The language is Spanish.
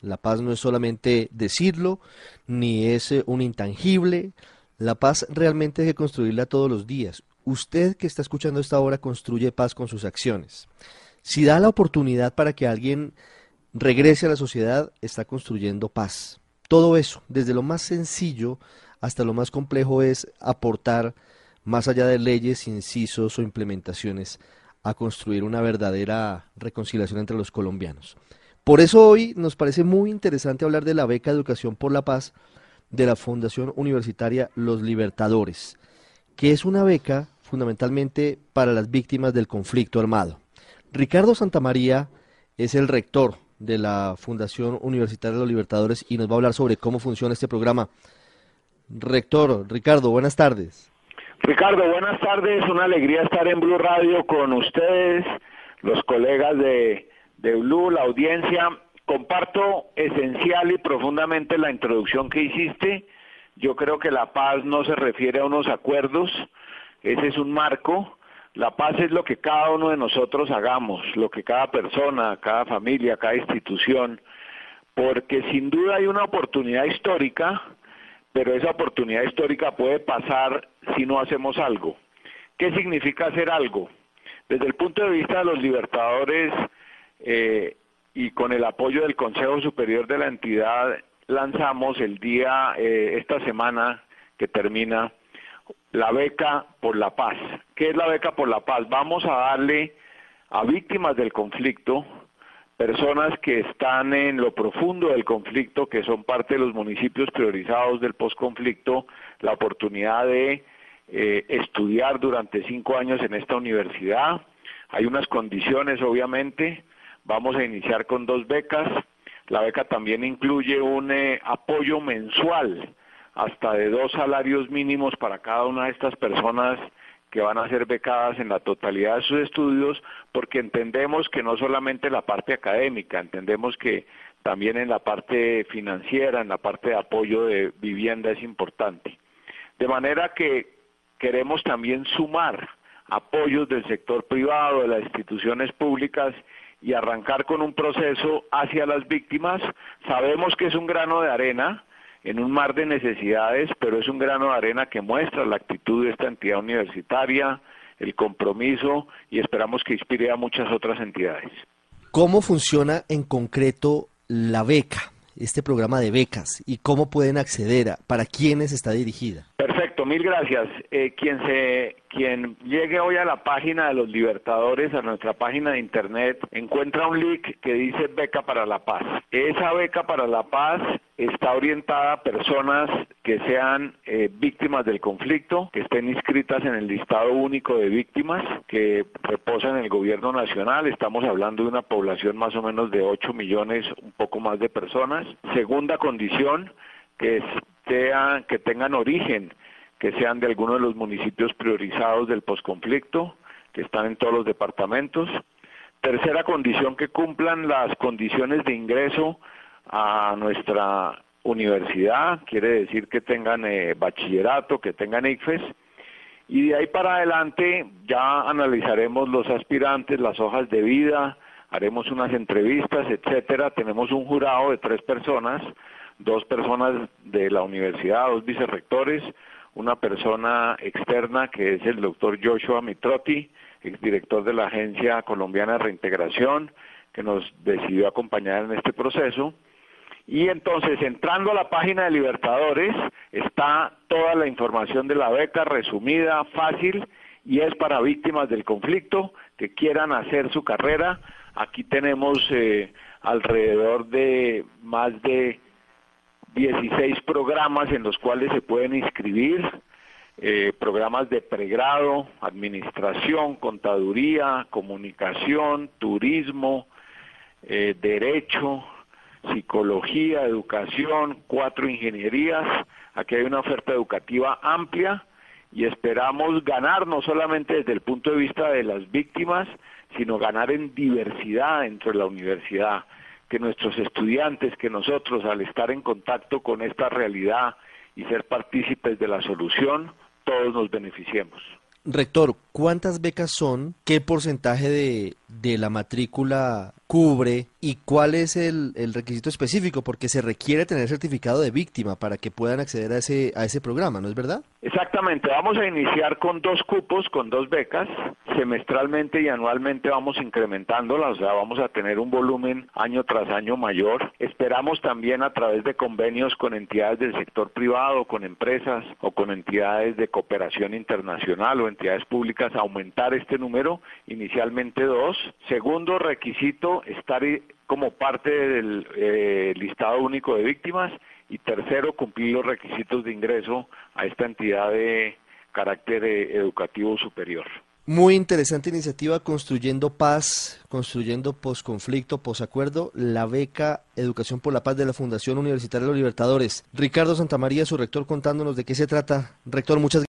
La paz no es solamente decirlo, ni es eh, un intangible. La paz realmente hay que construirla todos los días. Usted que está escuchando esta hora construye paz con sus acciones. Si da la oportunidad para que alguien regrese a la sociedad, está construyendo paz. Todo eso, desde lo más sencillo hasta lo más complejo, es aportar, más allá de leyes, incisos o implementaciones, a construir una verdadera reconciliación entre los colombianos. Por eso hoy nos parece muy interesante hablar de la beca Educación por la Paz de la Fundación Universitaria Los Libertadores, que es una beca fundamentalmente para las víctimas del conflicto armado. Ricardo Santamaría es el rector de la Fundación Universitaria Los Libertadores y nos va a hablar sobre cómo funciona este programa. Rector, Ricardo, buenas tardes. Ricardo, buenas tardes. Una alegría estar en Blue Radio con ustedes, los colegas de, de Blue, la audiencia. Comparto esencial y profundamente la introducción que hiciste. Yo creo que la paz no se refiere a unos acuerdos, ese es un marco. La paz es lo que cada uno de nosotros hagamos, lo que cada persona, cada familia, cada institución, porque sin duda hay una oportunidad histórica, pero esa oportunidad histórica puede pasar si no hacemos algo. ¿Qué significa hacer algo? Desde el punto de vista de los libertadores eh, y con el apoyo del Consejo Superior de la entidad, lanzamos el día, eh, esta semana que termina, la beca por la paz. ¿Qué es la beca por la paz? Vamos a darle a víctimas del conflicto, personas que están en lo profundo del conflicto, que son parte de los municipios priorizados del posconflicto, la oportunidad de eh, estudiar durante cinco años en esta universidad. Hay unas condiciones, obviamente. Vamos a iniciar con dos becas. La beca también incluye un eh, apoyo mensual hasta de dos salarios mínimos para cada una de estas personas que van a ser becadas en la totalidad de sus estudios, porque entendemos que no solamente la parte académica, entendemos que también en la parte financiera, en la parte de apoyo de vivienda es importante. De manera que queremos también sumar apoyos del sector privado, de las instituciones públicas y arrancar con un proceso hacia las víctimas. Sabemos que es un grano de arena, en un mar de necesidades, pero es un grano de arena que muestra la actitud de esta entidad universitaria, el compromiso y esperamos que inspire a muchas otras entidades. ¿Cómo funciona en concreto la beca, este programa de becas, y cómo pueden acceder a, para quiénes está dirigida? Perfecto, mil gracias. Eh, quien se quien llegue hoy a la página de los Libertadores, a nuestra página de internet, encuentra un link que dice Beca para la Paz. Esa beca para la paz está orientada a personas que sean eh, víctimas del conflicto, que estén inscritas en el listado único de víctimas que reposa en el gobierno nacional. Estamos hablando de una población más o menos de 8 millones, un poco más de personas. Segunda condición, que, sean, que tengan origen que sean de alguno de los municipios priorizados del posconflicto, que están en todos los departamentos. Tercera condición, que cumplan las condiciones de ingreso a nuestra universidad, quiere decir que tengan eh, bachillerato, que tengan ICFES, y de ahí para adelante ya analizaremos los aspirantes, las hojas de vida, haremos unas entrevistas, etcétera. Tenemos un jurado de tres personas, dos personas de la universidad, dos vicerrectores, una persona externa que es el doctor Joshua Mitrotti, exdirector de la Agencia Colombiana de Reintegración, que nos decidió acompañar en este proceso. Y entonces, entrando a la página de Libertadores, está toda la información de la beca resumida, fácil, y es para víctimas del conflicto que quieran hacer su carrera. Aquí tenemos eh, alrededor de más de 16 programas en los cuales se pueden inscribir. eh, programas de pregrado, administración, contaduría, comunicación, turismo, eh, derecho, psicología, educación, cuatro ingenierías. Aquí hay una oferta educativa amplia y esperamos ganar no solamente desde el punto de vista de las víctimas, sino ganar en diversidad dentro de la universidad, que nuestros estudiantes, que nosotros al estar en contacto con esta realidad y ser partícipes de la solución, todos nos beneficiemos. Rector, ¿cuántas becas son? ¿Qué porcentaje de, de la matrícula cubre? ¿Y cuál es el, el, requisito específico? Porque se requiere tener certificado de víctima para que puedan acceder a ese, a ese programa, ¿no es verdad? Exactamente, vamos a iniciar con dos cupos, con dos becas. Semestralmente y anualmente vamos incrementándolas, o sea, vamos a tener un volumen año tras año mayor. Esperamos también a través de convenios con entidades del sector privado, con empresas o con entidades de cooperación internacional o entidades públicas aumentar este número, inicialmente dos. Segundo requisito, estar como parte del eh, listado único de víctimas y tercero, cumplir los requisitos de ingreso a esta entidad de carácter eh, educativo superior. Muy interesante iniciativa Construyendo Paz, construyendo posconflicto, posacuerdo, la beca Educación por la Paz de la Fundación Universitaria de los Libertadores. Ricardo Santamaría, su rector, contándonos de qué se trata. Rector, muchas gracias.